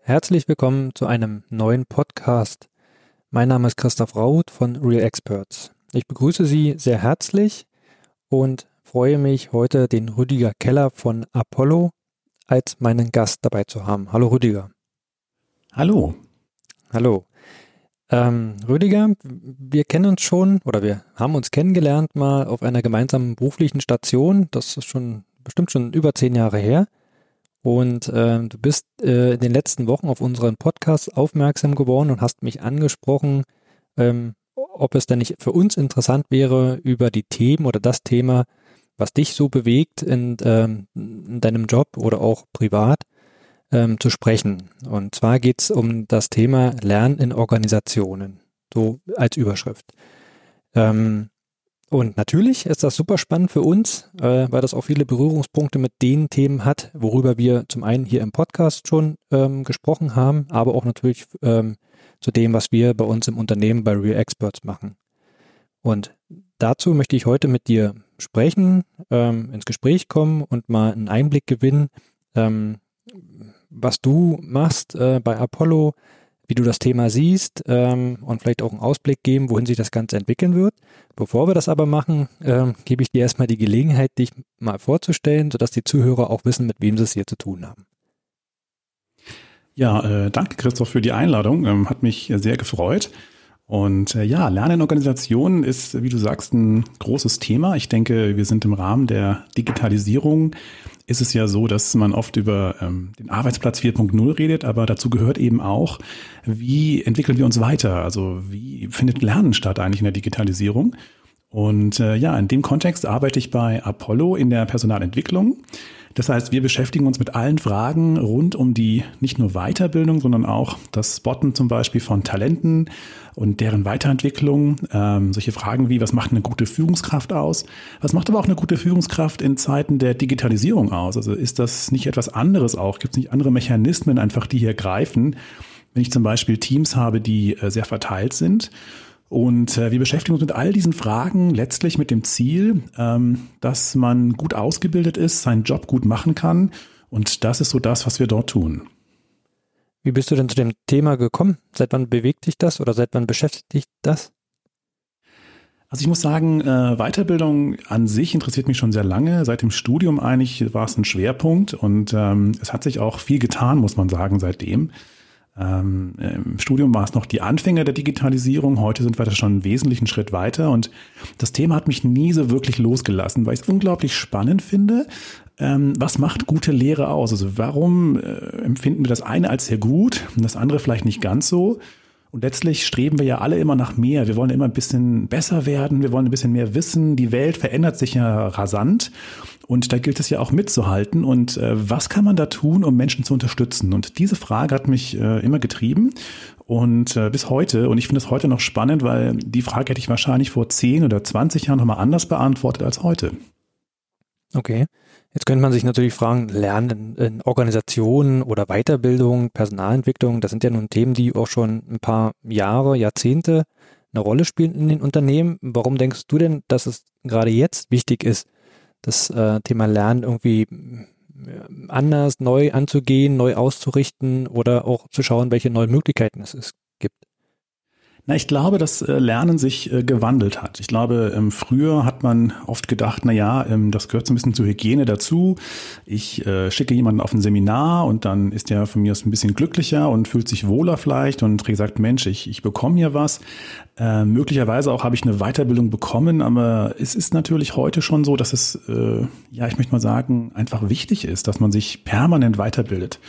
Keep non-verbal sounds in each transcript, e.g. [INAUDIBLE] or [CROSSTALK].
Herzlich willkommen zu einem neuen Podcast. Mein Name ist Christoph Raut von Real Experts. Ich begrüße Sie sehr herzlich und freue mich, heute den Rüdiger Keller von Apollo als meinen Gast dabei zu haben. Hallo Rüdiger. Hallo. Hallo. Ähm, Rüdiger, wir kennen uns schon oder wir haben uns kennengelernt mal auf einer gemeinsamen beruflichen Station. Das ist schon bestimmt schon über zehn Jahre her. Und äh, du bist äh, in den letzten Wochen auf unseren Podcast aufmerksam geworden und hast mich angesprochen, ähm, ob es denn nicht für uns interessant wäre, über die Themen oder das Thema, was dich so bewegt in, ähm, in deinem Job oder auch privat, ähm, zu sprechen. Und zwar geht es um das Thema Lernen in Organisationen, so als Überschrift. Ähm, und natürlich ist das super spannend für uns, äh, weil das auch viele Berührungspunkte mit den Themen hat, worüber wir zum einen hier im Podcast schon ähm, gesprochen haben, aber auch natürlich ähm, zu dem, was wir bei uns im Unternehmen bei Real Experts machen. Und dazu möchte ich heute mit dir sprechen, ähm, ins Gespräch kommen und mal einen Einblick gewinnen, ähm, was du machst äh, bei Apollo, wie du das Thema siehst ähm, und vielleicht auch einen Ausblick geben, wohin sich das Ganze entwickeln wird. Bevor wir das aber machen, ähm, gebe ich dir erstmal die Gelegenheit, dich mal vorzustellen, sodass die Zuhörer auch wissen, mit wem sie es hier zu tun haben. Ja, äh, danke Christoph für die Einladung. Ähm, hat mich sehr gefreut. Und äh, ja, Lernen in Organisationen ist, wie du sagst, ein großes Thema. Ich denke, wir sind im Rahmen der Digitalisierung ist es ja so, dass man oft über ähm, den Arbeitsplatz 4.0 redet, aber dazu gehört eben auch, wie entwickeln wir uns weiter? Also wie findet Lernen statt eigentlich in der Digitalisierung? Und äh, ja, in dem Kontext arbeite ich bei Apollo in der Personalentwicklung. Das heißt, wir beschäftigen uns mit allen Fragen rund um die nicht nur Weiterbildung, sondern auch das Spotten zum Beispiel von Talenten und deren Weiterentwicklung. Ähm, solche Fragen wie, was macht eine gute Führungskraft aus? Was macht aber auch eine gute Führungskraft in Zeiten der Digitalisierung aus? Also ist das nicht etwas anderes auch? Gibt es nicht andere Mechanismen einfach, die hier greifen? Wenn ich zum Beispiel Teams habe, die äh, sehr verteilt sind und äh, wir beschäftigen uns mit all diesen Fragen letztlich mit dem Ziel, ähm, dass man gut ausgebildet ist, seinen Job gut machen kann. Und das ist so das, was wir dort tun. Wie bist du denn zu dem Thema gekommen? Seit wann bewegt dich das oder seit wann beschäftigt dich das? Also ich muss sagen, äh, Weiterbildung an sich interessiert mich schon sehr lange. Seit dem Studium eigentlich war es ein Schwerpunkt und ähm, es hat sich auch viel getan, muss man sagen, seitdem. Ähm, Im Studium war es noch die Anfänge der Digitalisierung. Heute sind wir da schon einen wesentlichen Schritt weiter. Und das Thema hat mich nie so wirklich losgelassen, weil ich es unglaublich spannend finde. Ähm, was macht gute Lehre aus? Also warum äh, empfinden wir das eine als sehr gut und das andere vielleicht nicht ganz so? Und letztlich streben wir ja alle immer nach mehr. Wir wollen immer ein bisschen besser werden, wir wollen ein bisschen mehr wissen. Die Welt verändert sich ja rasant. Und da gilt es ja auch mitzuhalten. Und äh, was kann man da tun, um Menschen zu unterstützen? Und diese Frage hat mich äh, immer getrieben und äh, bis heute. Und ich finde es heute noch spannend, weil die Frage hätte ich wahrscheinlich vor 10 oder 20 Jahren nochmal anders beantwortet als heute. Okay. Jetzt könnte man sich natürlich fragen, Lernen in Organisationen oder Weiterbildung, Personalentwicklung, das sind ja nun Themen, die auch schon ein paar Jahre, Jahrzehnte eine Rolle spielen in den Unternehmen. Warum denkst du denn, dass es gerade jetzt wichtig ist, das äh, Thema Lernen irgendwie äh, anders, neu anzugehen, neu auszurichten oder auch zu schauen, welche neuen Möglichkeiten es, es? Na, ich glaube, dass äh, Lernen sich äh, gewandelt hat. Ich glaube, ähm, früher hat man oft gedacht, na ja, ähm, das gehört so ein bisschen zur Hygiene dazu. Ich äh, schicke jemanden auf ein Seminar und dann ist der von mir aus ein bisschen glücklicher und fühlt sich wohler vielleicht und gesagt, Mensch, ich, ich bekomme hier was. Äh, möglicherweise auch habe ich eine Weiterbildung bekommen, aber es ist natürlich heute schon so, dass es, ja, ich möchte mal sagen, einfach wichtig ist, dass man sich permanent weiterbildet.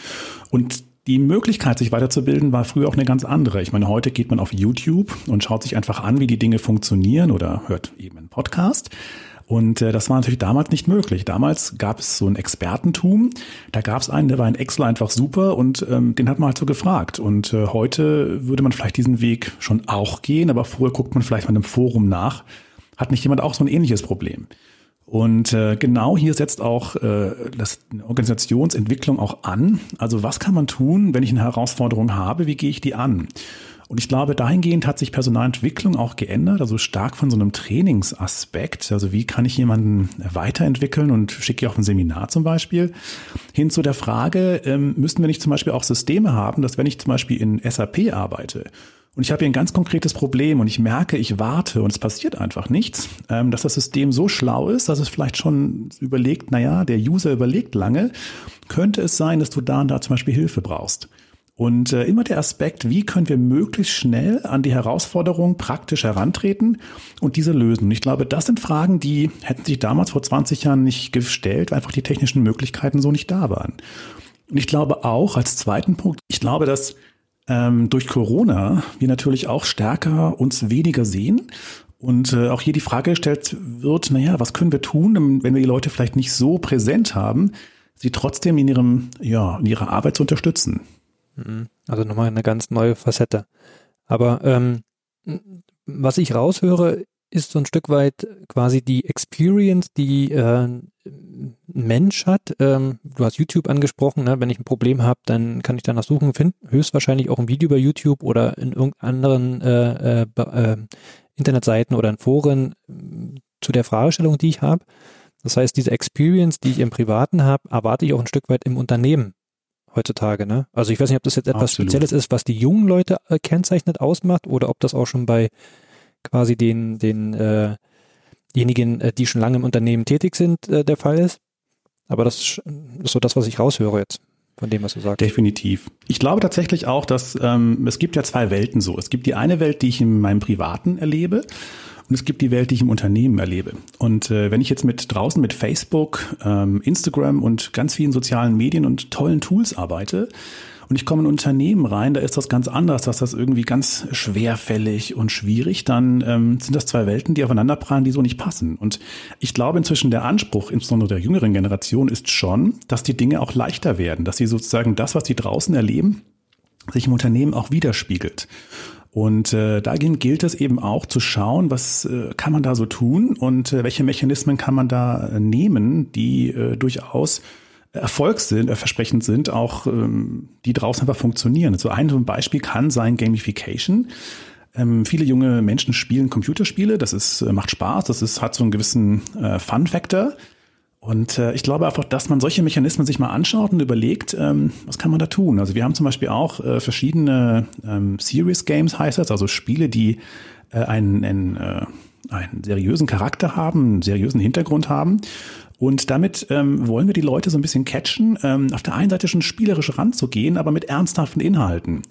Und die Möglichkeit, sich weiterzubilden, war früher auch eine ganz andere. Ich meine, heute geht man auf YouTube und schaut sich einfach an, wie die Dinge funktionieren oder hört eben einen Podcast. Und äh, das war natürlich damals nicht möglich. Damals gab es so ein Expertentum. Da gab es einen, der war in Excel einfach super und ähm, den hat man halt so gefragt. Und äh, heute würde man vielleicht diesen Weg schon auch gehen, aber vorher guckt man vielleicht mal in einem Forum nach. Hat nicht jemand auch so ein ähnliches Problem? Und äh, genau hier setzt auch äh, das Organisationsentwicklung auch an. Also was kann man tun, wenn ich eine Herausforderung habe? Wie gehe ich die an? Und ich glaube, dahingehend hat sich Personalentwicklung auch geändert, also stark von so einem Trainingsaspekt. Also wie kann ich jemanden weiterentwickeln und schicke ich auf ein Seminar zum Beispiel, hin zu der Frage, ähm, müssten wir nicht zum Beispiel auch Systeme haben, dass wenn ich zum Beispiel in SAP arbeite und ich habe hier ein ganz konkretes Problem und ich merke, ich warte und es passiert einfach nichts, ähm, dass das System so schlau ist, dass es vielleicht schon überlegt, naja, der User überlegt lange, könnte es sein, dass du da und da zum Beispiel Hilfe brauchst. Und äh, immer der Aspekt, wie können wir möglichst schnell an die Herausforderung praktisch herantreten und diese lösen. Und ich glaube, das sind Fragen, die hätten sich damals vor 20 Jahren nicht gestellt, weil einfach die technischen Möglichkeiten so nicht da waren. Und ich glaube auch als zweiten Punkt, ich glaube, dass ähm, durch Corona wir natürlich auch stärker uns weniger sehen und äh, auch hier die Frage gestellt wird, naja, was können wir tun, wenn wir die Leute vielleicht nicht so präsent haben, sie trotzdem in ihrem, ja, in ihrer Arbeit zu unterstützen. Mhm. Also nochmal eine ganz neue Facette. Aber ähm, was ich raushöre, ist so ein Stück weit quasi die Experience, die äh, ein Mensch hat. Ähm, du hast YouTube angesprochen, ne? wenn ich ein Problem habe, dann kann ich danach suchen, finde höchstwahrscheinlich auch ein Video bei YouTube oder in irgendeinen äh, äh, äh, Internetseiten oder in Foren äh, zu der Fragestellung, die ich habe. Das heißt, diese Experience, die ich im Privaten habe, erwarte ich auch ein Stück weit im Unternehmen heutzutage. Ne? Also ich weiß nicht, ob das jetzt etwas Absolut. Spezielles ist, was die jungen Leute äh, kennzeichnet ausmacht oder ob das auch schon bei quasi den, den äh, diejenigen, äh, die schon lange im Unternehmen tätig sind, äh, der Fall ist. Aber das ist so das, was ich raushöre jetzt von dem, was du sagst. Definitiv. Ich glaube tatsächlich auch, dass ähm, es gibt ja zwei Welten so. Es gibt die eine Welt, die ich in meinem Privaten erlebe. Und es gibt die Welt, die ich im Unternehmen erlebe. Und äh, wenn ich jetzt mit draußen mit Facebook, ähm, Instagram und ganz vielen sozialen Medien und tollen Tools arbeite, und ich komme in Unternehmen rein, da ist das ganz anders, dass das irgendwie ganz schwerfällig und schwierig, dann ähm, sind das zwei Welten, die aufeinander prallen, die so nicht passen. Und ich glaube inzwischen der Anspruch, insbesondere der jüngeren Generation, ist schon, dass die Dinge auch leichter werden, dass sie sozusagen das, was die draußen erleben, sich im Unternehmen auch widerspiegelt. Und äh, dagegen gilt es eben auch zu schauen, was äh, kann man da so tun und äh, welche Mechanismen kann man da äh, nehmen, die äh, durchaus Erfolgs sind, äh, versprechend sind, auch ähm, die draußen einfach funktionieren. So ein Beispiel kann sein Gamification. Ähm, viele junge Menschen spielen Computerspiele, das ist, äh, macht Spaß, das ist, hat so einen gewissen äh, Fun-Factor. Und äh, ich glaube einfach, dass man solche Mechanismen sich mal anschaut und überlegt, ähm, was kann man da tun? Also wir haben zum Beispiel auch äh, verschiedene ähm, Serious Games, heißt das, also Spiele, die äh, einen, einen, äh, einen seriösen Charakter haben, einen seriösen Hintergrund haben. Und damit ähm, wollen wir die Leute so ein bisschen catchen, ähm, auf der einen Seite schon spielerisch ranzugehen, aber mit ernsthaften Inhalten.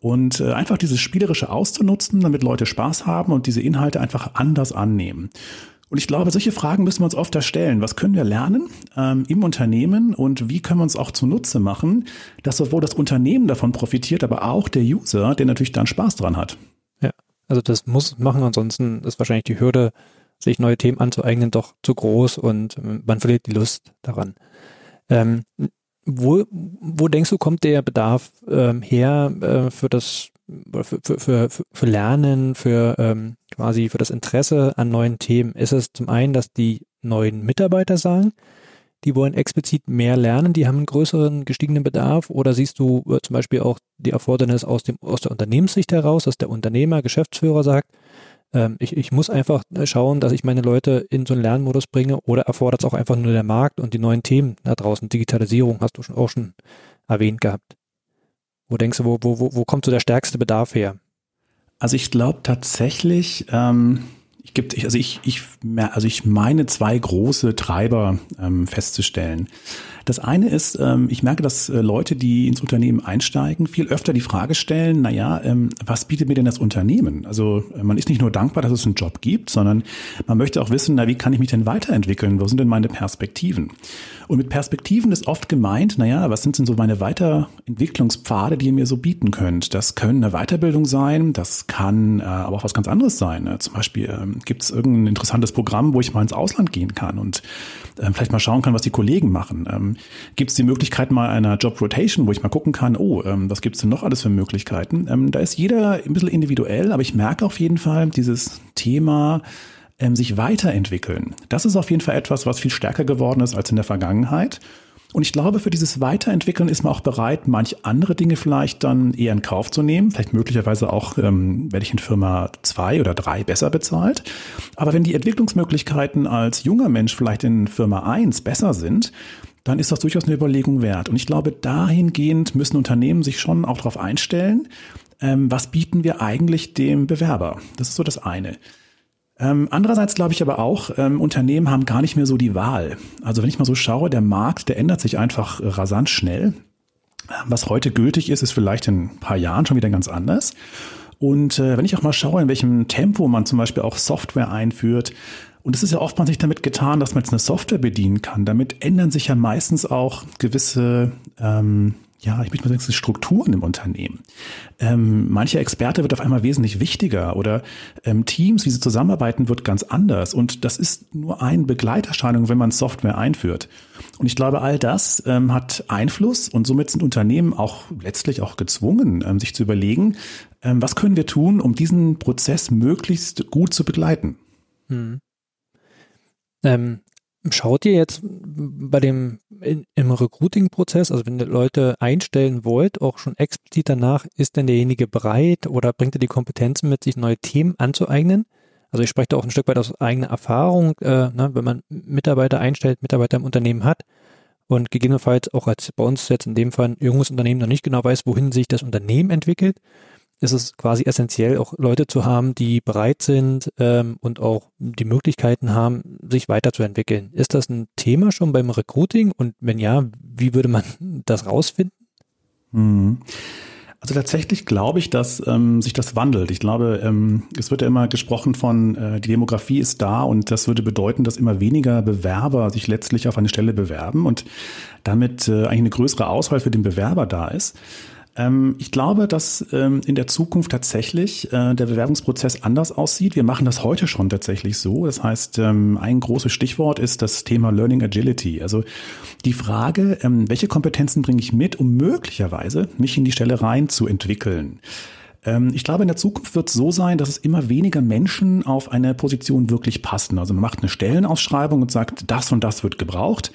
Und äh, einfach dieses Spielerische auszunutzen, damit Leute Spaß haben und diese Inhalte einfach anders annehmen. Und ich glaube, solche Fragen müssen wir uns oft stellen. Was können wir lernen ähm, im Unternehmen und wie können wir uns auch zunutze machen, dass sowohl das Unternehmen davon profitiert, aber auch der User, der natürlich dann Spaß dran hat. Ja, also das muss machen, ansonsten ist wahrscheinlich die Hürde, sich neue Themen anzueignen, doch zu groß und man verliert die Lust daran. Ähm, wo, wo denkst du, kommt der Bedarf ähm, her äh, für das für, für, für, für Lernen, für ähm, quasi für das Interesse an neuen Themen? Ist es zum einen, dass die neuen Mitarbeiter sagen, die wollen explizit mehr lernen, die haben einen größeren gestiegenen Bedarf oder siehst du äh, zum Beispiel auch die Erfordernis aus dem aus der Unternehmenssicht heraus, dass der Unternehmer, Geschäftsführer sagt, ähm, ich, ich muss einfach schauen, dass ich meine Leute in so einen Lernmodus bringe oder erfordert es auch einfach nur der Markt und die neuen Themen da draußen. Digitalisierung hast du schon auch schon erwähnt gehabt. Wo denkst du, wo, wo, wo kommt so der stärkste Bedarf her? Also ich glaube tatsächlich, ähm, ich gibt, also ich, ich, also ich meine zwei große Treiber ähm, festzustellen. Das eine ist, ähm, ich merke, dass äh, Leute, die ins Unternehmen einsteigen, viel öfter die Frage stellen, na ja, ähm, was bietet mir denn das Unternehmen? Also äh, man ist nicht nur dankbar, dass es einen Job gibt, sondern man möchte auch wissen, na wie kann ich mich denn weiterentwickeln? Wo sind denn meine Perspektiven? Und mit Perspektiven ist oft gemeint, naja, was sind denn so meine Weiterentwicklungspfade, die ihr mir so bieten könnt? Das können eine Weiterbildung sein, das kann äh, aber auch was ganz anderes sein. Ne? Zum Beispiel ähm, gibt es irgendein interessantes Programm, wo ich mal ins Ausland gehen kann und äh, vielleicht mal schauen kann, was die Kollegen machen. Ähm, gibt es die Möglichkeit mal einer Job Rotation, wo ich mal gucken kann, oh, ähm, was gibt es denn noch alles für Möglichkeiten? Ähm, da ist jeder ein bisschen individuell, aber ich merke auf jeden Fall dieses Thema, ähm, sich weiterentwickeln. Das ist auf jeden Fall etwas, was viel stärker geworden ist als in der Vergangenheit. Und ich glaube, für dieses Weiterentwickeln ist man auch bereit, manch andere Dinge vielleicht dann eher in Kauf zu nehmen. Vielleicht möglicherweise auch, ähm, werde ich in Firma zwei oder drei besser bezahlt. Aber wenn die Entwicklungsmöglichkeiten als junger Mensch vielleicht in Firma eins besser sind, dann ist das durchaus eine Überlegung wert. Und ich glaube, dahingehend müssen Unternehmen sich schon auch darauf einstellen, ähm, was bieten wir eigentlich dem Bewerber. Das ist so das eine. Ähm, andererseits glaube ich aber auch, ähm, Unternehmen haben gar nicht mehr so die Wahl. Also wenn ich mal so schaue, der Markt, der ändert sich einfach rasant schnell. Was heute gültig ist, ist vielleicht in ein paar Jahren schon wieder ganz anders. Und äh, wenn ich auch mal schaue, in welchem Tempo man zum Beispiel auch Software einführt, und es ist ja oftmals nicht damit getan, dass man jetzt eine Software bedienen kann. Damit ändern sich ja meistens auch gewisse ähm, ja, ich möchte mal sagen, Strukturen im Unternehmen. Ähm, mancher Experte wird auf einmal wesentlich wichtiger oder ähm, Teams, wie sie zusammenarbeiten, wird ganz anders. Und das ist nur eine Begleiterscheinung, wenn man Software einführt. Und ich glaube, all das ähm, hat Einfluss und somit sind Unternehmen auch letztlich auch gezwungen, ähm, sich zu überlegen, ähm, was können wir tun, um diesen Prozess möglichst gut zu begleiten. Hm. Schaut ihr jetzt bei dem in, im Recruiting-Prozess, also wenn ihr Leute einstellen wollt, auch schon explizit danach, ist denn derjenige bereit oder bringt er die Kompetenzen mit, sich neue Themen anzueignen? Also ich spreche da auch ein Stück weit aus eigener Erfahrung, äh, ne, wenn man Mitarbeiter einstellt, Mitarbeiter im Unternehmen hat und gegebenenfalls auch als bei uns jetzt in dem Fall ein junges Unternehmen noch nicht genau weiß, wohin sich das Unternehmen entwickelt, ist es quasi essentiell, auch Leute zu haben, die bereit sind ähm, und auch die Möglichkeiten haben, sich weiterzuentwickeln. Ist das ein Thema schon beim Recruiting? Und wenn ja, wie würde man [LAUGHS] das rausfinden? Mhm. Also tatsächlich glaube ich, dass ähm, sich das wandelt. Ich glaube, ähm, es wird ja immer gesprochen von, äh, die Demografie ist da und das würde bedeuten, dass immer weniger Bewerber sich letztlich auf eine Stelle bewerben und damit äh, eigentlich eine größere Auswahl für den Bewerber da ist. Ähm, ich glaube, dass ähm, in der Zukunft tatsächlich äh, der Bewerbungsprozess anders aussieht. Wir machen das heute schon tatsächlich so. Das heißt, ähm, ein großes Stichwort ist das Thema Learning Agility. Also die Frage, welche Kompetenzen bringe ich mit, um möglicherweise mich in die Stelle rein zu entwickeln. Ähm, ich glaube, in der Zukunft wird es so sein, dass es immer weniger Menschen auf eine Position wirklich passen. Also man macht eine Stellenausschreibung und sagt, das und das wird gebraucht.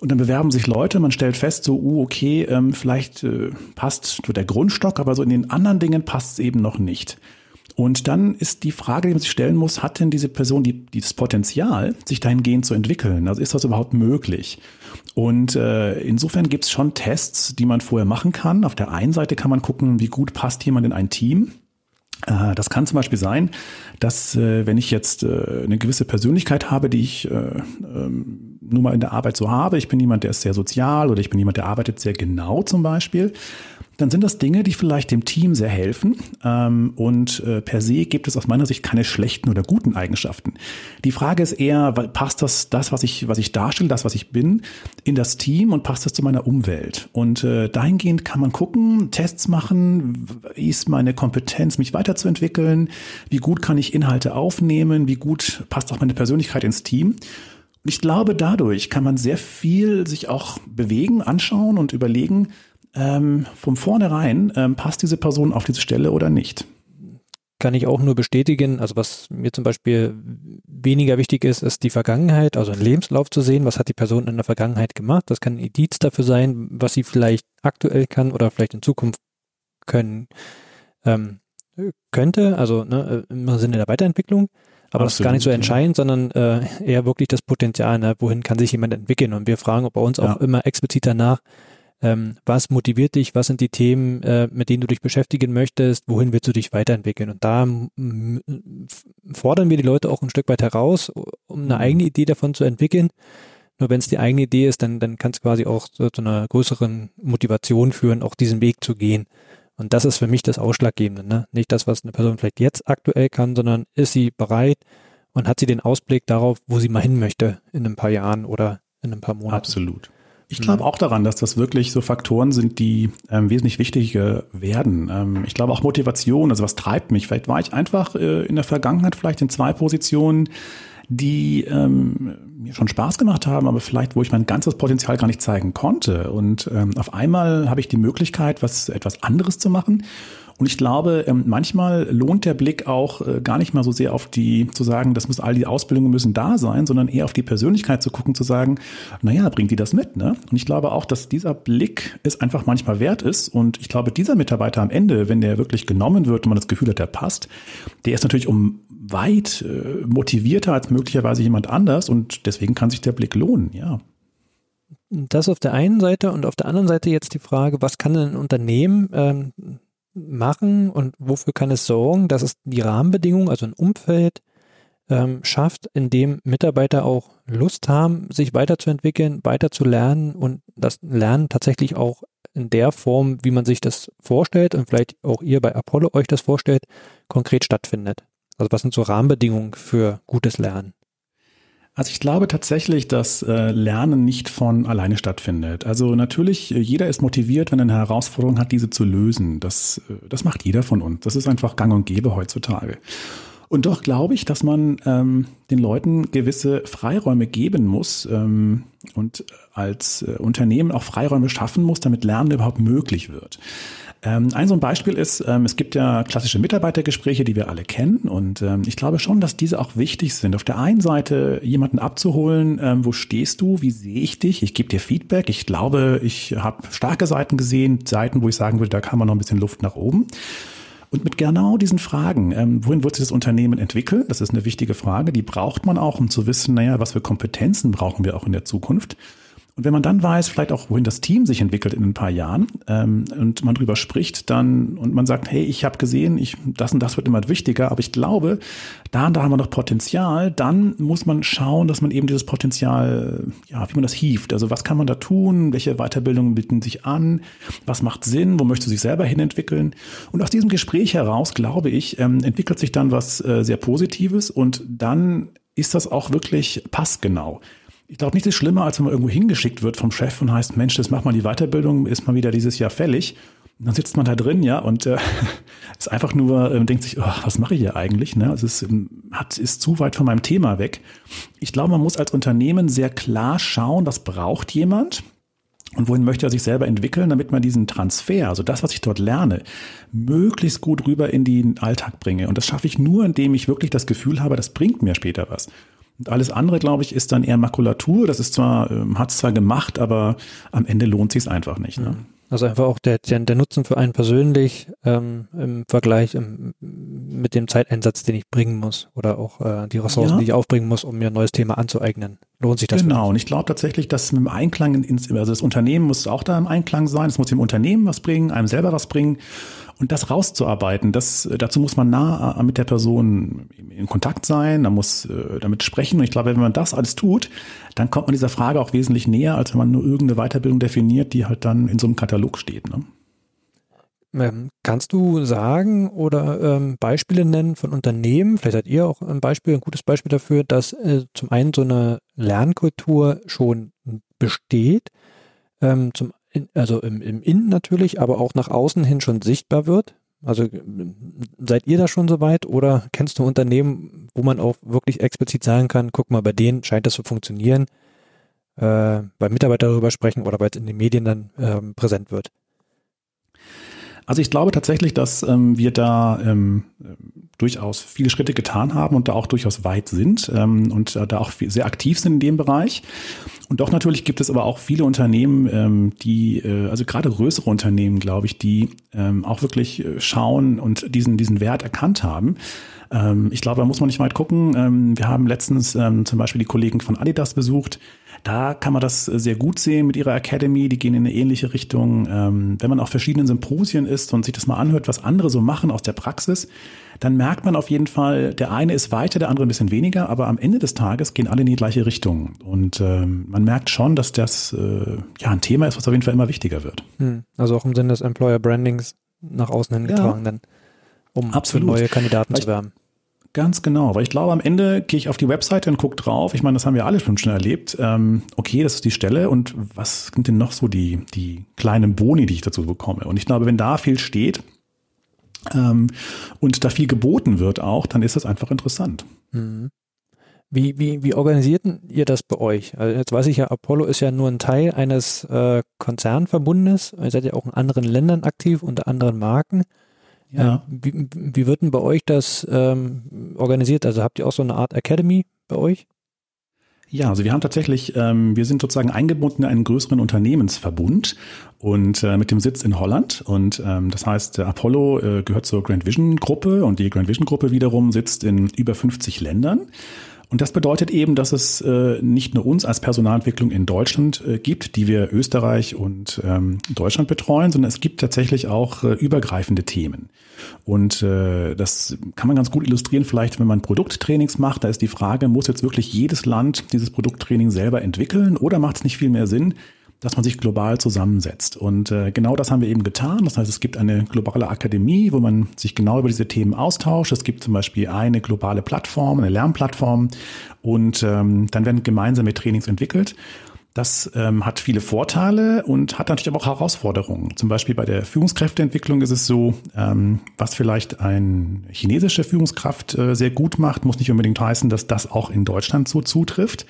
Und dann bewerben sich Leute, man stellt fest, so, uh, okay, ähm, vielleicht äh, passt der Grundstock, aber so in den anderen Dingen passt es eben noch nicht. Und dann ist die Frage, die man sich stellen muss, hat denn diese Person die, dieses Potenzial, sich dahingehend zu entwickeln? Also ist das überhaupt möglich? Und äh, insofern gibt es schon Tests, die man vorher machen kann. Auf der einen Seite kann man gucken, wie gut passt jemand in ein Team. Äh, das kann zum Beispiel sein, dass äh, wenn ich jetzt äh, eine gewisse Persönlichkeit habe, die ich nur mal in der Arbeit so habe, ich bin jemand, der ist sehr sozial oder ich bin jemand, der arbeitet sehr genau zum Beispiel, dann sind das Dinge, die vielleicht dem Team sehr helfen. Ähm, und äh, per se gibt es aus meiner Sicht keine schlechten oder guten Eigenschaften. Die Frage ist eher, passt das, das was ich, was ich darstelle, das, was ich bin, in das Team und passt das zu meiner Umwelt? Und äh, dahingehend kann man gucken, Tests machen, wie ist meine Kompetenz, mich weiterzuentwickeln, wie gut kann ich Inhalte aufnehmen, wie gut passt auch meine Persönlichkeit ins Team. Ich glaube, dadurch kann man sehr viel sich auch bewegen, anschauen und überlegen, ähm, von vornherein, ähm, passt diese Person auf diese Stelle oder nicht? Kann ich auch nur bestätigen. Also was mir zum Beispiel weniger wichtig ist, ist die Vergangenheit, also einen Lebenslauf zu sehen. Was hat die Person in der Vergangenheit gemacht? Das kann ein Indiz dafür sein, was sie vielleicht aktuell kann oder vielleicht in Zukunft können ähm, könnte. Also ne, im Sinne der Weiterentwicklung. Aber Absolut, das ist gar nicht so entscheidend, sondern äh, eher wirklich das Potenzial, ne? wohin kann sich jemand entwickeln. Und wir fragen bei uns auch ja. immer explizit danach, ähm, was motiviert dich, was sind die Themen, äh, mit denen du dich beschäftigen möchtest, wohin willst du dich weiterentwickeln. Und da fordern wir die Leute auch ein Stück weit heraus, um eine mhm. eigene Idee davon zu entwickeln. Nur wenn es die eigene Idee ist, dann, dann kann es quasi auch zu, zu einer größeren Motivation führen, auch diesen Weg zu gehen. Und das ist für mich das Ausschlaggebende. Ne? Nicht das, was eine Person vielleicht jetzt aktuell kann, sondern ist sie bereit und hat sie den Ausblick darauf, wo sie mal hin möchte in ein paar Jahren oder in ein paar Monaten. Absolut. Ich glaube auch daran, dass das wirklich so Faktoren sind, die ähm, wesentlich wichtiger werden. Ähm, ich glaube auch Motivation, also was treibt mich? Vielleicht war ich einfach äh, in der Vergangenheit vielleicht in zwei Positionen, die ähm, mir schon Spaß gemacht haben, aber vielleicht, wo ich mein ganzes Potenzial gar nicht zeigen konnte. Und ähm, auf einmal habe ich die Möglichkeit, was etwas anderes zu machen Und ich glaube, ähm, manchmal lohnt der Blick auch äh, gar nicht mal so sehr auf die, zu sagen, das muss all die Ausbildungen müssen da sein, sondern eher auf die Persönlichkeit zu gucken, zu sagen, naja, bringt die das mit, ne? Und ich glaube auch, dass dieser Blick es einfach manchmal wert ist. Und ich glaube, dieser Mitarbeiter am Ende, wenn der wirklich genommen wird und man das Gefühl hat, der passt, der ist natürlich um weit äh, motivierter als möglicherweise jemand anders und deswegen kann sich der Blick lohnen, ja. Das auf der einen Seite und auf der anderen Seite jetzt die Frage, was kann ein Unternehmen ähm, machen und wofür kann es sorgen, dass es die Rahmenbedingungen, also ein Umfeld ähm, schafft, in dem Mitarbeiter auch Lust haben, sich weiterzuentwickeln, weiterzulernen und das Lernen tatsächlich auch in der Form, wie man sich das vorstellt und vielleicht auch ihr bei Apollo euch das vorstellt, konkret stattfindet. Also was sind so Rahmenbedingungen für gutes Lernen? Also ich glaube tatsächlich, dass äh, Lernen nicht von alleine stattfindet. Also natürlich, äh, jeder ist motiviert, wenn er eine Herausforderung hat, diese zu lösen. Das, äh, das macht jeder von uns. Das ist einfach gang und gäbe heutzutage. Und doch glaube ich, dass man ähm, den Leuten gewisse Freiräume geben muss ähm, und als Unternehmen auch Freiräume schaffen muss, damit Lernen überhaupt möglich wird. Ähm, ein so ein Beispiel ist, ähm, es gibt ja klassische Mitarbeitergespräche, die wir alle kennen. Und ähm, ich glaube schon, dass diese auch wichtig sind. Auf der einen Seite jemanden abzuholen, ähm, wo stehst du, wie sehe ich dich? Ich gebe dir Feedback. Ich glaube, ich habe starke Seiten gesehen, Seiten, wo ich sagen würde, da kann man noch ein bisschen Luft nach oben. Und mit genau diesen Fragen, ähm, wohin wird sich das Unternehmen entwickeln? Das ist eine wichtige Frage. Die braucht man auch, um zu wissen, naja, was für Kompetenzen brauchen wir auch in der Zukunft. Und wenn man dann weiß, vielleicht auch, wohin das Team sich entwickelt in ein paar Jahren ähm, und man drüber spricht, dann und man sagt, hey, ich habe gesehen, ich, das und das wird immer wichtiger, aber ich glaube, da und da haben wir noch Potenzial, dann muss man schauen, dass man eben dieses Potenzial, ja, wie man das hieft. Also was kann man da tun? Welche Weiterbildungen bieten sich an? Was macht Sinn? Wo möchte sich selber hinentwickeln? Und aus diesem Gespräch heraus, glaube ich, ähm, entwickelt sich dann was äh, sehr Positives und dann ist das auch wirklich passgenau. Ich glaube, nichts ist schlimmer, als wenn man irgendwo hingeschickt wird vom Chef und heißt, Mensch, das macht mal die Weiterbildung, ist mal wieder dieses Jahr fällig. Und dann sitzt man da drin, ja, und äh, [LAUGHS] ist einfach nur, äh, denkt sich, oh, was mache ich hier eigentlich? Ne? Also es ähm, hat, ist zu weit von meinem Thema weg. Ich glaube, man muss als Unternehmen sehr klar schauen, was braucht jemand und wohin möchte er sich selber entwickeln, damit man diesen Transfer, also das, was ich dort lerne, möglichst gut rüber in den Alltag bringe. Und das schaffe ich nur, indem ich wirklich das Gefühl habe, das bringt mir später was. Und alles andere, glaube ich, ist dann eher Makulatur. Das ist zwar, ähm, hat es zwar gemacht, aber am Ende lohnt sich einfach nicht. Ne? Also einfach auch der, der, der Nutzen für einen persönlich ähm, im Vergleich im, mit dem Zeiteinsatz, den ich bringen muss oder auch äh, die Ressourcen, ja. die ich aufbringen muss, um mir ein neues Thema anzueignen. Lohnt sich das? Genau, und ich glaube tatsächlich, dass im Einklang, ins, also das Unternehmen muss auch da im Einklang sein. Es muss dem Unternehmen was bringen, einem selber was bringen. Und das rauszuarbeiten, das, dazu muss man nah äh, mit der Person in Kontakt sein, da muss äh, damit sprechen. Und ich glaube, wenn man das alles tut, dann kommt man dieser Frage auch wesentlich näher, als wenn man nur irgendeine Weiterbildung definiert, die halt dann in so einem Katalog steht. Ne? Ähm, kannst du sagen oder ähm, Beispiele nennen von Unternehmen, vielleicht seid ihr auch ein Beispiel, ein gutes Beispiel dafür, dass äh, zum einen so eine Lernkultur schon besteht, ähm, zum also im, im Innen natürlich, aber auch nach außen hin schon sichtbar wird? Also seid ihr da schon so weit oder kennst du Unternehmen, wo man auch wirklich explizit sagen kann, guck mal, bei denen scheint das zu funktionieren, äh, weil Mitarbeiter darüber sprechen oder weil es in den Medien dann äh, präsent wird? Also ich glaube tatsächlich, dass ähm, wir da ähm, durchaus viele Schritte getan haben und da auch durchaus weit sind ähm, und äh, da auch sehr aktiv sind in dem Bereich. Und doch natürlich gibt es aber auch viele Unternehmen, ähm, die, äh, also gerade größere Unternehmen, glaube ich, die ähm, auch wirklich äh, schauen und diesen, diesen Wert erkannt haben. Ähm, ich glaube, da muss man nicht weit gucken. Ähm, wir haben letztens ähm, zum Beispiel die Kollegen von Adidas besucht, da kann man das sehr gut sehen mit ihrer Academy. Die gehen in eine ähnliche Richtung. Ähm, wenn man auf verschiedenen Symposien ist und sich das mal anhört, was andere so machen aus der Praxis, dann merkt man auf jeden Fall, der eine ist weiter, der andere ein bisschen weniger, aber am Ende des Tages gehen alle in die gleiche Richtung. Und ähm, man merkt schon, dass das äh, ja ein Thema ist, was auf jeden Fall immer wichtiger wird. Hm. Also auch im Sinne des Employer Brandings nach außen hin getragen, ja. dann, um Absolut. neue Kandidaten Weil zu werben. Ganz genau, weil ich glaube, am Ende gehe ich auf die Webseite und gucke drauf. Ich meine, das haben wir alle schon schon erlebt. Ähm, okay, das ist die Stelle und was sind denn noch so die, die kleinen Boni, die ich dazu bekomme? Und ich glaube, wenn da viel steht ähm, und da viel geboten wird auch, dann ist das einfach interessant. Mhm. Wie, wie, wie organisiert ihr das bei euch? Also jetzt weiß ich ja, Apollo ist ja nur ein Teil eines äh, Konzernverbundes. Ihr seid ja auch in anderen Ländern aktiv, unter anderen Marken. Ja. Wie, wie wird denn bei euch das ähm, organisiert? Also habt ihr auch so eine Art Academy bei euch? Ja, also wir haben tatsächlich, ähm, wir sind sozusagen eingebunden in einen größeren Unternehmensverbund und äh, mit dem Sitz in Holland. Und ähm, das heißt, Apollo äh, gehört zur Grand Vision Gruppe und die Grand Vision Gruppe wiederum sitzt in über 50 Ländern. Und das bedeutet eben, dass es äh, nicht nur uns als Personalentwicklung in Deutschland äh, gibt, die wir Österreich und ähm, Deutschland betreuen, sondern es gibt tatsächlich auch äh, übergreifende Themen. Und äh, das kann man ganz gut illustrieren, vielleicht wenn man Produkttrainings macht. Da ist die Frage, muss jetzt wirklich jedes Land dieses Produkttraining selber entwickeln oder macht es nicht viel mehr Sinn, dass man sich global zusammensetzt. Und äh, genau das haben wir eben getan. Das heißt, es gibt eine globale Akademie, wo man sich genau über diese Themen austauscht. Es gibt zum Beispiel eine globale Plattform, eine Lernplattform und ähm, dann werden gemeinsame Trainings entwickelt. Das ähm, hat viele Vorteile und hat natürlich aber auch Herausforderungen. Zum Beispiel bei der Führungskräfteentwicklung ist es so, ähm, was vielleicht ein chinesische Führungskraft äh, sehr gut macht, muss nicht unbedingt heißen, dass das auch in Deutschland so zutrifft.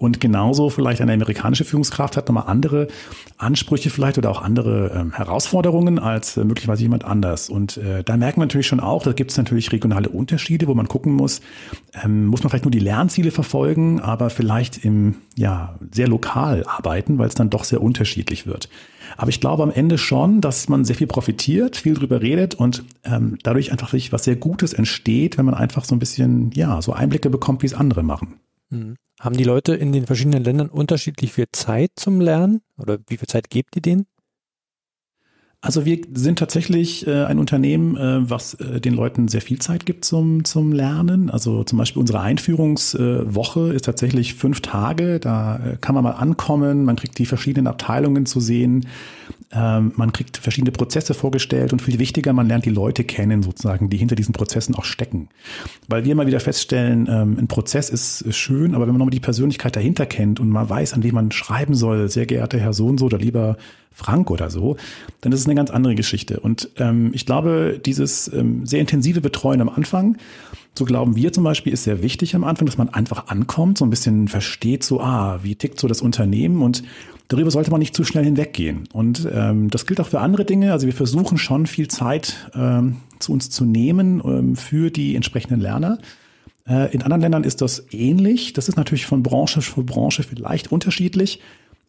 Und genauso vielleicht eine amerikanische Führungskraft hat nochmal andere Ansprüche vielleicht oder auch andere ähm, Herausforderungen als äh, möglicherweise jemand anders. Und äh, da merkt man natürlich schon auch, da gibt es natürlich regionale Unterschiede, wo man gucken muss, ähm, muss man vielleicht nur die Lernziele verfolgen, aber vielleicht im, ja, sehr lokal arbeiten, weil es dann doch sehr unterschiedlich wird. Aber ich glaube am Ende schon, dass man sehr viel profitiert, viel drüber redet und ähm, dadurch einfach sich was sehr Gutes entsteht, wenn man einfach so ein bisschen, ja, so Einblicke bekommt, wie es andere machen. Haben die Leute in den verschiedenen Ländern unterschiedlich viel Zeit zum Lernen? Oder wie viel Zeit gebt ihr denen? Also wir sind tatsächlich äh, ein Unternehmen, äh, was äh, den Leuten sehr viel Zeit gibt zum, zum Lernen. Also zum Beispiel unsere Einführungswoche ist tatsächlich fünf Tage. Da äh, kann man mal ankommen, man kriegt die verschiedenen Abteilungen zu sehen, ähm, man kriegt verschiedene Prozesse vorgestellt und viel wichtiger, man lernt die Leute kennen sozusagen, die hinter diesen Prozessen auch stecken. Weil wir immer wieder feststellen, ähm, ein Prozess ist, ist schön, aber wenn man nochmal die Persönlichkeit dahinter kennt und man weiß, an wen man schreiben soll, sehr geehrter Herr so und so oder lieber Frank oder so, dann ist es eine ganz andere Geschichte. Und ähm, ich glaube, dieses ähm, sehr intensive Betreuen am Anfang, so glauben wir zum Beispiel, ist sehr wichtig am Anfang, dass man einfach ankommt, so ein bisschen versteht, so, ah, wie tickt so das Unternehmen und darüber sollte man nicht zu schnell hinweggehen. Und ähm, das gilt auch für andere Dinge. Also wir versuchen schon viel Zeit ähm, zu uns zu nehmen ähm, für die entsprechenden Lerner. Äh, in anderen Ländern ist das ähnlich. Das ist natürlich von Branche für Branche vielleicht unterschiedlich.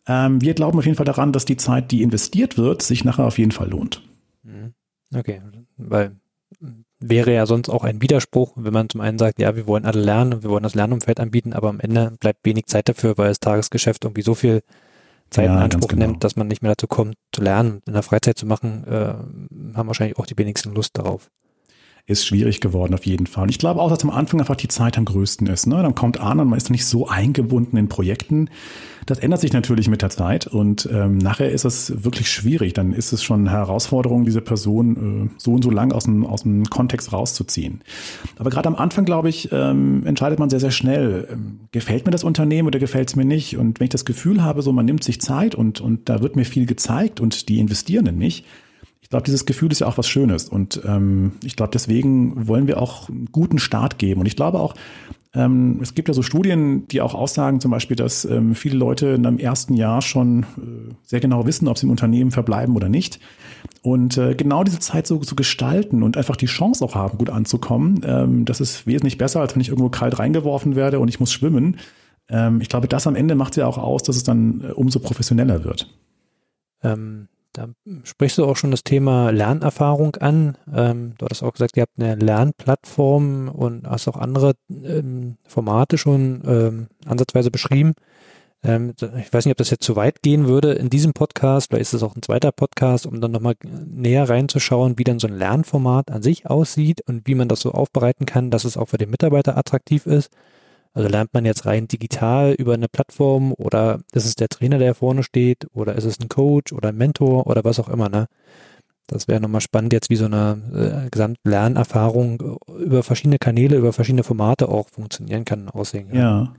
Ähm, wir glauben auf jeden Fall daran, dass die Zeit, die investiert wird, sich nachher auf jeden Fall lohnt. Mhm. Okay, weil wäre ja sonst auch ein Widerspruch, wenn man zum einen sagt, ja, wir wollen alle lernen und wir wollen das Lernumfeld anbieten, aber am Ende bleibt wenig Zeit dafür, weil das Tagesgeschäft irgendwie so viel Zeit ja, in Anspruch genau. nimmt, dass man nicht mehr dazu kommt, zu lernen, in der Freizeit zu machen, äh, haben wahrscheinlich auch die wenigsten Lust darauf ist schwierig geworden auf jeden Fall. Und ich glaube auch, dass am Anfang einfach die Zeit am größten ist. Ne? Dann kommt an und man ist nicht so eingebunden in Projekten. Das ändert sich natürlich mit der Zeit und ähm, nachher ist es wirklich schwierig. Dann ist es schon eine Herausforderung, diese Person äh, so und so lang aus dem, aus dem Kontext rauszuziehen. Aber gerade am Anfang, glaube ich, ähm, entscheidet man sehr, sehr schnell, ähm, gefällt mir das Unternehmen oder gefällt es mir nicht? Und wenn ich das Gefühl habe, so man nimmt sich Zeit und, und da wird mir viel gezeigt und die investieren in mich, glaube, dieses Gefühl ist ja auch was Schönes. Und ähm, ich glaube, deswegen wollen wir auch einen guten Start geben. Und ich glaube auch, ähm, es gibt ja so Studien, die auch aussagen, zum Beispiel, dass ähm, viele Leute in einem ersten Jahr schon äh, sehr genau wissen, ob sie im Unternehmen verbleiben oder nicht. Und äh, genau diese Zeit so zu gestalten und einfach die Chance auch haben, gut anzukommen, ähm, das ist wesentlich besser, als wenn ich irgendwo kalt reingeworfen werde und ich muss schwimmen. Ähm, ich glaube, das am Ende macht ja auch aus, dass es dann äh, umso professioneller wird. Ähm, da sprichst du auch schon das Thema Lernerfahrung an. Ähm, du hattest auch gesagt, ihr habt eine Lernplattform und hast auch andere ähm, Formate schon ähm, ansatzweise beschrieben. Ähm, ich weiß nicht, ob das jetzt zu weit gehen würde in diesem Podcast, vielleicht ist es auch ein zweiter Podcast, um dann nochmal näher reinzuschauen, wie dann so ein Lernformat an sich aussieht und wie man das so aufbereiten kann, dass es auch für den Mitarbeiter attraktiv ist. Also lernt man jetzt rein digital über eine Plattform oder ist es der Trainer, der vorne steht oder ist es ein Coach oder ein Mentor oder was auch immer, ne? Das wäre nochmal spannend jetzt, wie so eine äh, Gesamtlernerfahrung über verschiedene Kanäle, über verschiedene Formate auch funktionieren kann, aussehen. Ja. ja.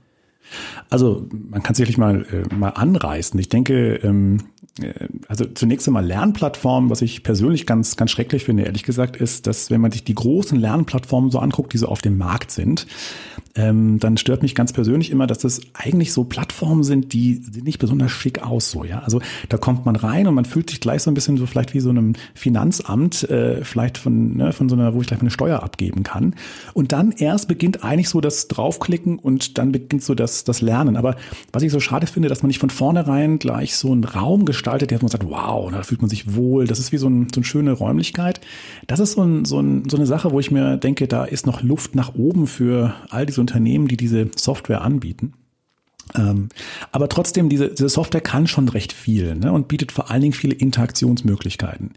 Also man kann sicherlich mal, äh, mal anreißen. Ich denke, ähm, äh, also zunächst einmal Lernplattformen, was ich persönlich ganz, ganz schrecklich finde, ehrlich gesagt, ist, dass wenn man sich die großen Lernplattformen so anguckt, die so auf dem Markt sind, ähm, dann stört mich ganz persönlich immer, dass das eigentlich so Plattformen sind, die sehen nicht besonders schick aus, so, ja. Also da kommt man rein und man fühlt sich gleich so ein bisschen so vielleicht wie so einem Finanzamt, äh, vielleicht von, ne, von so einer, wo ich gleich eine Steuer abgeben kann. Und dann erst beginnt eigentlich so das Draufklicken und dann beginnt so das, das Lernen. Aber was ich so schade finde, dass man nicht von vornherein gleich so einen Raum gestaltet, der man sagt, wow, da fühlt man sich wohl. Das ist wie so, ein, so eine schöne Räumlichkeit. Das ist so, ein, so, ein, so eine Sache, wo ich mir denke, da ist noch Luft nach oben für all diese Unternehmen, die diese Software anbieten. Ähm, aber trotzdem, diese, diese Software kann schon recht viel ne, und bietet vor allen Dingen viele Interaktionsmöglichkeiten.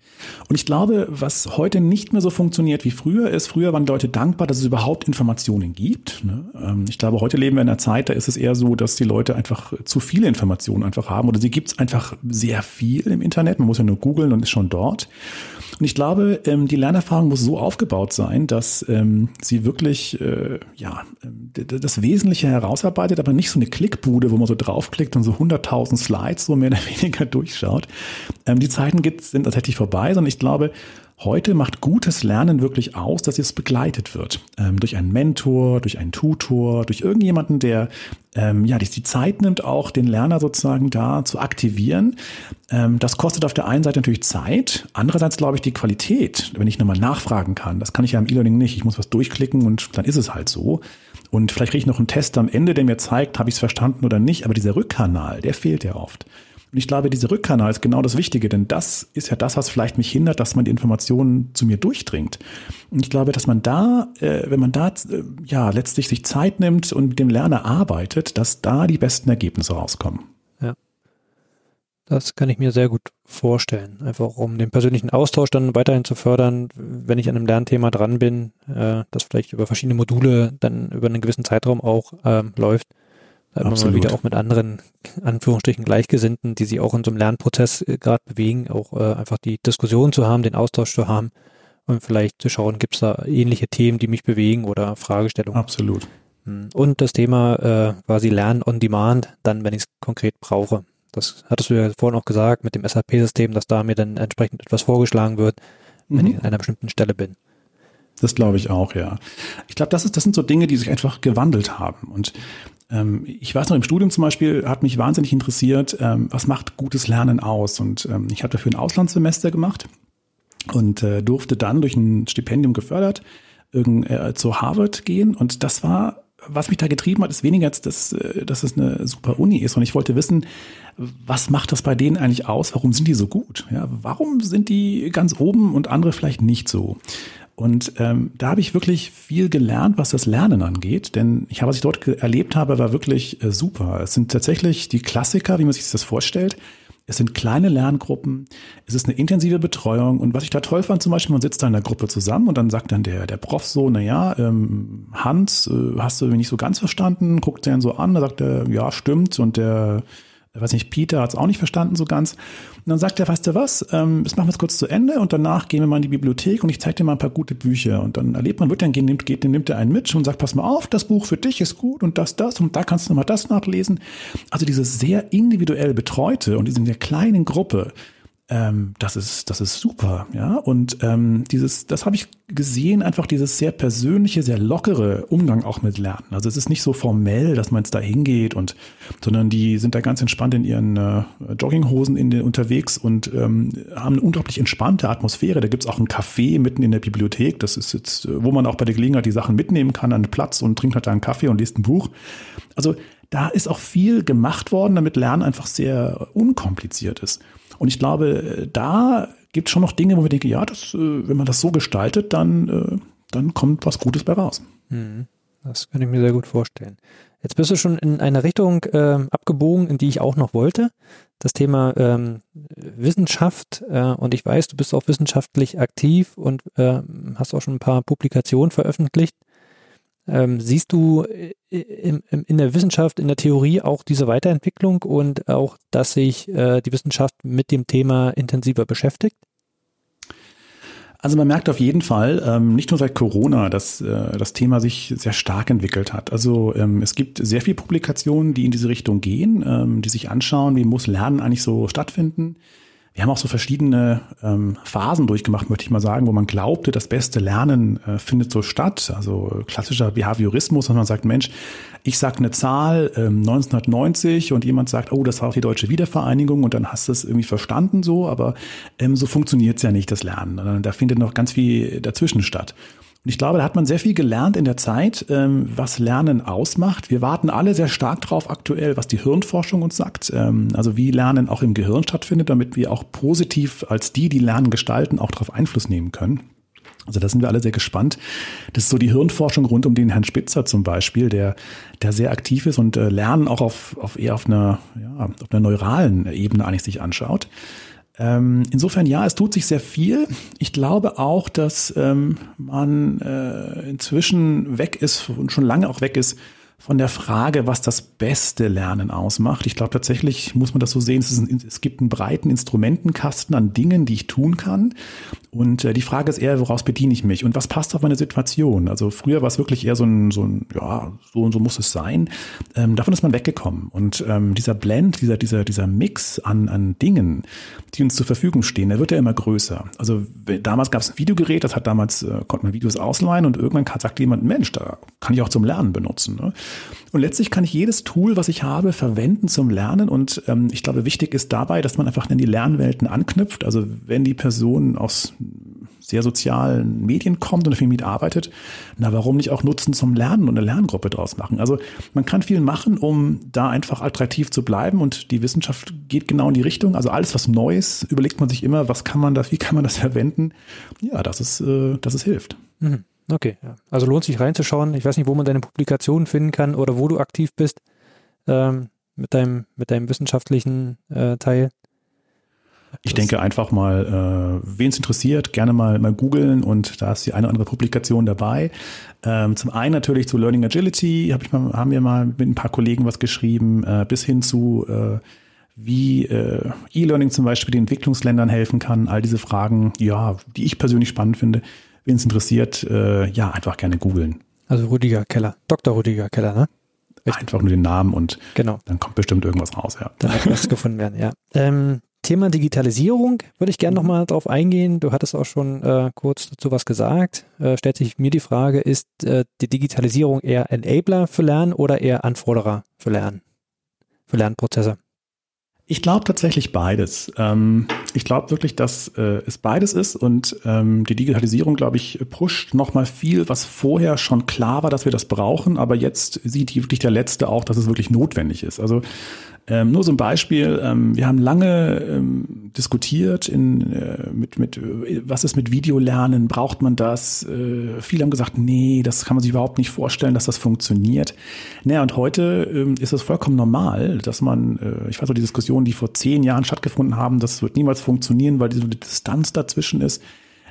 Und ich glaube, was heute nicht mehr so funktioniert wie früher ist, früher waren Leute dankbar, dass es überhaupt Informationen gibt. Ne? Ähm, ich glaube, heute leben wir in einer Zeit, da ist es eher so, dass die Leute einfach zu viele Informationen einfach haben oder sie gibt es einfach sehr viel im Internet. Man muss ja nur googeln und ist schon dort. Und ich glaube, ähm, die Lernerfahrung muss so aufgebaut sein, dass ähm, sie wirklich äh, ja das Wesentliche herausarbeitet, aber nicht so eine Klickbude, wo man so draufklickt und so 100.000 Slides so mehr oder [LAUGHS] weniger durchschaut. Ähm, die Zeiten sind tatsächlich vorbei, sondern ich glaube, Heute macht gutes Lernen wirklich aus, dass es begleitet wird. Ähm, durch einen Mentor, durch einen Tutor, durch irgendjemanden, der ähm, ja, die Zeit nimmt, auch den Lerner sozusagen da zu aktivieren. Ähm, das kostet auf der einen Seite natürlich Zeit, andererseits glaube ich die Qualität, wenn ich nochmal nachfragen kann. Das kann ich ja im E-Learning nicht. Ich muss was durchklicken und dann ist es halt so. Und vielleicht kriege ich noch einen Test am Ende, der mir zeigt, habe ich es verstanden oder nicht. Aber dieser Rückkanal, der fehlt ja oft. Und ich glaube, dieser Rückkanal ist genau das Wichtige, denn das ist ja das, was vielleicht mich hindert, dass man die Informationen zu mir durchdringt. Und ich glaube, dass man da, äh, wenn man da äh, ja letztlich sich Zeit nimmt und mit dem Lerner arbeitet, dass da die besten Ergebnisse rauskommen. Ja. Das kann ich mir sehr gut vorstellen. Einfach um den persönlichen Austausch dann weiterhin zu fördern, wenn ich an einem Lernthema dran bin, äh, das vielleicht über verschiedene Module dann über einen gewissen Zeitraum auch ähm, läuft da immer mal wieder auch mit anderen, Anführungsstrichen, Gleichgesinnten, die sich auch in so einem Lernprozess äh, gerade bewegen, auch äh, einfach die Diskussion zu haben, den Austausch zu haben und vielleicht zu schauen, gibt es da ähnliche Themen, die mich bewegen oder Fragestellungen. Absolut. Hm. Und das Thema äh, quasi Lernen on Demand, dann, wenn ich es konkret brauche. Das hattest du ja vorhin auch gesagt mit dem SAP-System, dass da mir dann entsprechend etwas vorgeschlagen wird, wenn mhm. ich an einer bestimmten Stelle bin. Das glaube ich auch, ja. Ich glaube, das, ist, das sind so Dinge, die sich einfach gewandelt haben. Und ähm, ich weiß noch, im Studium zum Beispiel hat mich wahnsinnig interessiert, ähm, was macht gutes Lernen aus? Und ähm, ich habe dafür ein Auslandssemester gemacht und äh, durfte dann durch ein Stipendium gefördert irgend, äh, zu Harvard gehen. Und das war, was mich da getrieben hat, ist weniger jetzt, dass, äh, dass es eine super Uni ist. Und ich wollte wissen, was macht das bei denen eigentlich aus? Warum sind die so gut? Ja, warum sind die ganz oben und andere vielleicht nicht so? Und ähm, da habe ich wirklich viel gelernt, was das Lernen angeht. Denn ich habe, was ich dort erlebt habe, war wirklich äh, super. Es sind tatsächlich die Klassiker, wie man sich das vorstellt. Es sind kleine Lerngruppen, es ist eine intensive Betreuung und was ich da toll fand, zum Beispiel, man sitzt da in der Gruppe zusammen und dann sagt dann der, der Prof so, na ja, ähm, Hans, äh, hast du mich nicht so ganz verstanden? Guckt den so an, da sagt er, ja, stimmt und der weiß nicht, Peter hat es auch nicht verstanden so ganz. Und dann sagt er, weißt du was, ähm, das machen wir jetzt kurz zu Ende und danach gehen wir mal in die Bibliothek und ich zeige dir mal ein paar gute Bücher. Und dann erlebt man, wird dann nimmt, geht, nimmt er einen mit und sagt, pass mal auf, das Buch für dich ist gut und das, das und da kannst du mal das nachlesen. Also diese sehr individuell betreute und diese sehr kleinen Gruppe, ähm, das ist, das ist super, ja. Und ähm, dieses, das habe ich gesehen, einfach dieses sehr persönliche, sehr lockere Umgang auch mit Lernen. Also es ist nicht so formell, dass man jetzt da hingeht und, sondern die sind da ganz entspannt in ihren äh, Jogginghosen in den, unterwegs und ähm, haben eine unglaublich entspannte Atmosphäre. Da gibt's auch ein Café mitten in der Bibliothek. Das ist jetzt, wo man auch bei der Gelegenheit die Sachen mitnehmen kann an den Platz und trinkt halt da einen Kaffee und liest ein Buch. Also da ist auch viel gemacht worden, damit Lernen einfach sehr unkompliziert ist. Und ich glaube, da gibt es schon noch Dinge, wo wir denken, ja, das, äh, wenn man das so gestaltet, dann, äh, dann kommt was Gutes bei raus. Mhm. Das kann ich mir sehr gut vorstellen. Jetzt bist du schon in eine Richtung äh, abgebogen, in die ich auch noch wollte. Das Thema ähm, Wissenschaft. Äh, und ich weiß, du bist auch wissenschaftlich aktiv und äh, hast auch schon ein paar Publikationen veröffentlicht. Ähm, siehst du äh, in, in, der Wissenschaft, in der Theorie auch diese Weiterentwicklung und auch, dass sich äh, die Wissenschaft mit dem Thema intensiver beschäftigt? Also man merkt auf jeden Fall, ähm, nicht nur seit Corona, dass äh, das Thema sich sehr stark entwickelt hat. Also ähm, es gibt sehr viele Publikationen, die in diese Richtung gehen, ähm, die sich anschauen, wie muss Lernen eigentlich so stattfinden wir haben auch so verschiedene ähm, Phasen durchgemacht, möchte ich mal sagen, wo man glaubte, das beste Lernen äh, findet so statt. Also klassischer Behaviorismus, dass man sagt, Mensch, ich sage eine Zahl ähm, 1990 und jemand sagt, oh, das war auch die deutsche Wiedervereinigung und dann hast du es irgendwie verstanden so, aber ähm, so funktioniert es ja nicht, das Lernen. Da findet noch ganz viel dazwischen statt. Und ich glaube, da hat man sehr viel gelernt in der Zeit, ähm, was Lernen ausmacht. Wir warten alle sehr stark drauf aktuell, was die Hirnforschung uns sagt. Ähm, also wie Lernen auch im Gehirn stattfindet, damit wir auch positiv als die, die Lernen gestalten, auch darauf Einfluss nehmen können. Also da sind wir alle sehr gespannt. Das ist so die Hirnforschung rund um den Herrn Spitzer zum Beispiel, der, der sehr aktiv ist und äh, Lernen auch auf, auf eher auf einer, ja, auf einer neuralen Ebene eigentlich sich anschaut. Ähm, insofern ja, es tut sich sehr viel. Ich glaube auch, dass ähm, man äh, inzwischen weg ist und schon lange auch weg ist von der Frage, was das beste Lernen ausmacht. Ich glaube tatsächlich muss man das so sehen, es, ein, es, gibt einen breiten Instrumentenkasten an Dingen, die ich tun kann. Und äh, die Frage ist eher, woraus bediene ich mich und was passt auf meine Situation? Also früher war es wirklich eher so ein, so ein ja, so und so muss es sein. Ähm, davon ist man weggekommen. Und ähm, dieser Blend, dieser, dieser, dieser Mix an, an Dingen, die uns zur Verfügung stehen, der wird ja immer größer. Also damals gab es ein Videogerät, das hat damals, äh, konnte man Videos ausleihen und irgendwann sagt jemand, Mensch, da kann ich auch zum Lernen benutzen. Ne? Und letztlich kann ich jedes Tool, was ich habe, verwenden zum Lernen. Und ähm, ich glaube, wichtig ist dabei, dass man einfach in die Lernwelten anknüpft. Also wenn die Person aus sehr sozialen Medien kommt und viel mitarbeitet, na, warum nicht auch nutzen zum Lernen und eine Lerngruppe draus machen? Also man kann viel machen, um da einfach attraktiv zu bleiben und die Wissenschaft geht genau in die Richtung. Also alles, was Neues, überlegt man sich immer, was kann man das, wie kann man das [LAUGHS] verwenden? Ja, das ist, äh, das ist hilft. Mhm. Okay, ja. Also lohnt sich reinzuschauen. Ich weiß nicht, wo man deine Publikationen finden kann oder wo du aktiv bist ähm, mit, deinem, mit deinem wissenschaftlichen äh, Teil. Ich das denke einfach mal, äh, wen es interessiert, gerne mal, mal googeln und da ist die eine oder andere Publikation dabei. Ähm, zum einen natürlich zu Learning Agility hab ich mal, haben wir mal mit ein paar Kollegen was geschrieben, äh, bis hin zu äh, wie äh, E-Learning zum Beispiel den Entwicklungsländern helfen kann. All diese Fragen, ja, die ich persönlich spannend finde, Wen es interessiert, äh, ja, einfach gerne googeln. Also Rüdiger Keller, Dr. Rüdiger Keller, ne? Richtig. Einfach nur den Namen und genau. dann kommt bestimmt irgendwas raus, ja. Dann wird was gefunden werden, ja. Ähm, Thema Digitalisierung würde ich gerne mhm. nochmal drauf eingehen. Du hattest auch schon äh, kurz dazu was gesagt. Äh, stellt sich mir die Frage, ist äh, die Digitalisierung eher Enabler für Lernen oder eher Anforderer für Lernen, für Lernprozesse? Ich glaube tatsächlich beides. Ähm, ich glaube wirklich, dass äh, es beides ist und ähm, die Digitalisierung, glaube ich, pusht nochmal viel, was vorher schon klar war, dass wir das brauchen, aber jetzt sieht wirklich der Letzte auch, dass es wirklich notwendig ist. Also ähm, nur so ein Beispiel, ähm, wir haben lange ähm, diskutiert in, äh, mit, mit, was ist mit Videolernen, braucht man das? Äh, viele haben gesagt, nee, das kann man sich überhaupt nicht vorstellen, dass das funktioniert. Naja, und heute ähm, ist es vollkommen normal, dass man, äh, ich weiß auch, die Diskussionen, die vor zehn Jahren stattgefunden haben, das wird niemals funktionieren, weil diese Distanz dazwischen ist.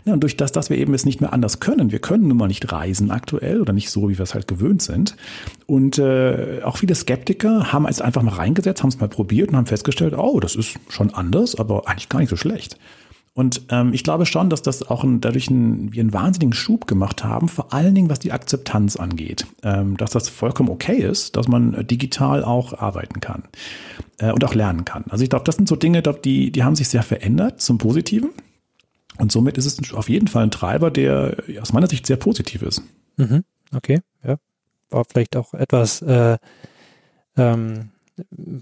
Ja, und durch das, dass wir eben es nicht mehr anders können, wir können nun mal nicht reisen aktuell oder nicht so, wie wir es halt gewöhnt sind. Und äh, auch viele Skeptiker haben es einfach mal reingesetzt, haben es mal probiert und haben festgestellt, oh, das ist schon anders, aber eigentlich gar nicht so schlecht. Und ähm, ich glaube schon, dass das auch ein, dadurch ein, wir einen wahnsinnigen Schub gemacht haben, vor allen Dingen was die Akzeptanz angeht. Ähm, dass das vollkommen okay ist, dass man digital auch arbeiten kann äh, und auch lernen kann. Also ich glaube, das sind so Dinge, die, die haben sich sehr verändert zum Positiven. Und somit ist es auf jeden Fall ein Treiber, der aus meiner Sicht sehr positiv ist. Mhm. Okay, ja. War vielleicht auch etwas äh, ähm,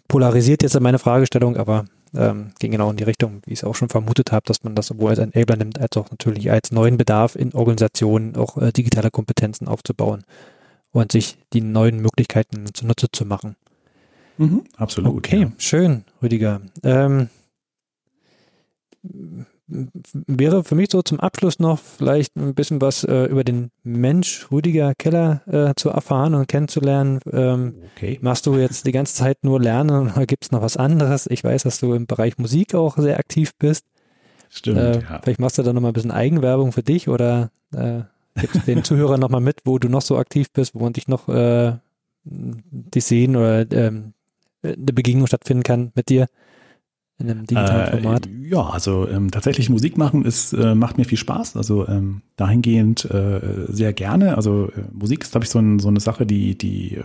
polarisiert jetzt in meine Fragestellung, aber ähm, ging genau in die Richtung, wie ich es auch schon vermutet habe, dass man das sowohl als Enabler nimmt, als auch natürlich als neuen Bedarf in Organisationen auch äh, digitale Kompetenzen aufzubauen und sich die neuen Möglichkeiten zunutze zu machen. Mhm, absolut. Okay, ja. schön, Rüdiger. Ähm, wäre für mich so zum Abschluss noch vielleicht ein bisschen was äh, über den Mensch Rüdiger Keller äh, zu erfahren und kennenzulernen. Ähm, okay. Machst du jetzt die ganze Zeit nur Lernen oder gibt es noch was anderes? Ich weiß, dass du im Bereich Musik auch sehr aktiv bist. Stimmt. Äh, ja. Vielleicht machst du da nochmal ein bisschen Eigenwerbung für dich oder äh, gibst den [LAUGHS] Zuhörern nochmal mit, wo du noch so aktiv bist, wo man dich noch äh, dich sehen oder ähm, eine Begegnung stattfinden kann mit dir. In einem digitalen Äh, Format? ja, also ähm, tatsächlich Musik machen ist, äh, macht mir viel Spaß. Also ähm, dahingehend äh, sehr gerne. Also äh, Musik ist, glaube ich, so, ein, so eine Sache, die, die äh,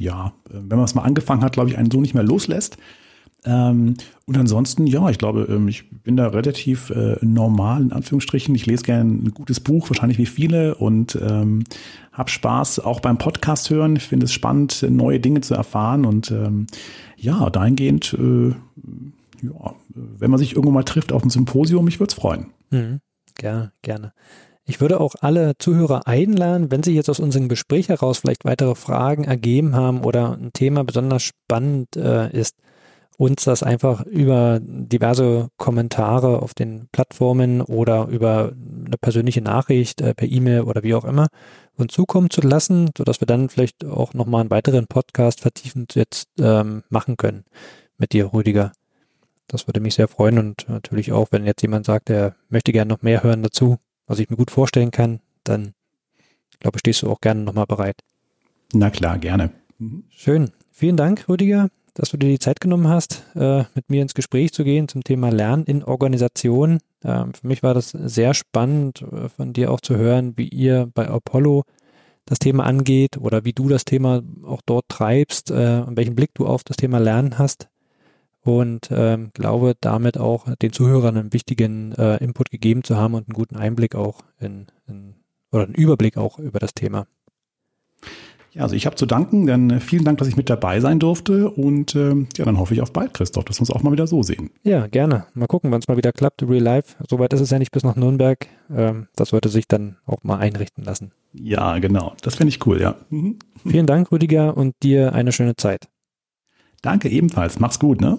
ja, wenn man es mal angefangen hat, glaube ich, einen so nicht mehr loslässt. Ähm, und ansonsten, ja, ich glaube, ähm, ich bin da relativ normal, in Anführungsstrichen. Ich lese gerne ein gutes Buch, wahrscheinlich wie viele, und ähm, habe Spaß auch beim Podcast hören. Ich finde es spannend, neue Dinge zu erfahren. Und ähm, ja, dahingehend, ja, wenn man sich irgendwo mal trifft auf einem Symposium, mich würde es freuen. Mhm. Gerne, gerne. Ich würde auch alle Zuhörer einladen, wenn sie jetzt aus unserem Gespräch heraus vielleicht weitere Fragen ergeben haben oder ein Thema besonders spannend äh, ist, uns das einfach über diverse Kommentare auf den Plattformen oder über eine persönliche Nachricht äh, per E-Mail oder wie auch immer uns zukommen zu lassen, sodass wir dann vielleicht auch nochmal einen weiteren Podcast vertiefend jetzt ähm, machen können mit dir, Rüdiger. Das würde mich sehr freuen und natürlich auch, wenn jetzt jemand sagt, er möchte gerne noch mehr hören dazu, was ich mir gut vorstellen kann, dann glaube stehst du auch gerne nochmal bereit. Na klar, gerne. Schön. Vielen Dank, Rüdiger dass du dir die Zeit genommen hast, äh, mit mir ins Gespräch zu gehen zum Thema Lernen in Organisation. Ähm, für mich war das sehr spannend, äh, von dir auch zu hören, wie ihr bei Apollo das Thema angeht oder wie du das Thema auch dort treibst äh, und welchen Blick du auf das Thema Lernen hast. Und ähm, glaube damit auch den Zuhörern einen wichtigen äh, Input gegeben zu haben und einen guten Einblick auch in, in oder einen Überblick auch über das Thema. Ja, also ich habe zu danken, denn äh, vielen Dank, dass ich mit dabei sein durfte und äh, ja, dann hoffe ich auf bald, Christoph, dass wir uns auch mal wieder so sehen. Ja, gerne. Mal gucken, wann es mal wieder klappt, Real Life. Soweit ist es ja nicht bis nach Nürnberg. Ähm, das sollte sich dann auch mal einrichten lassen. Ja, genau. Das finde ich cool, ja. Mhm. Vielen Dank, Rüdiger, und dir eine schöne Zeit. Danke ebenfalls. Mach's gut, ne?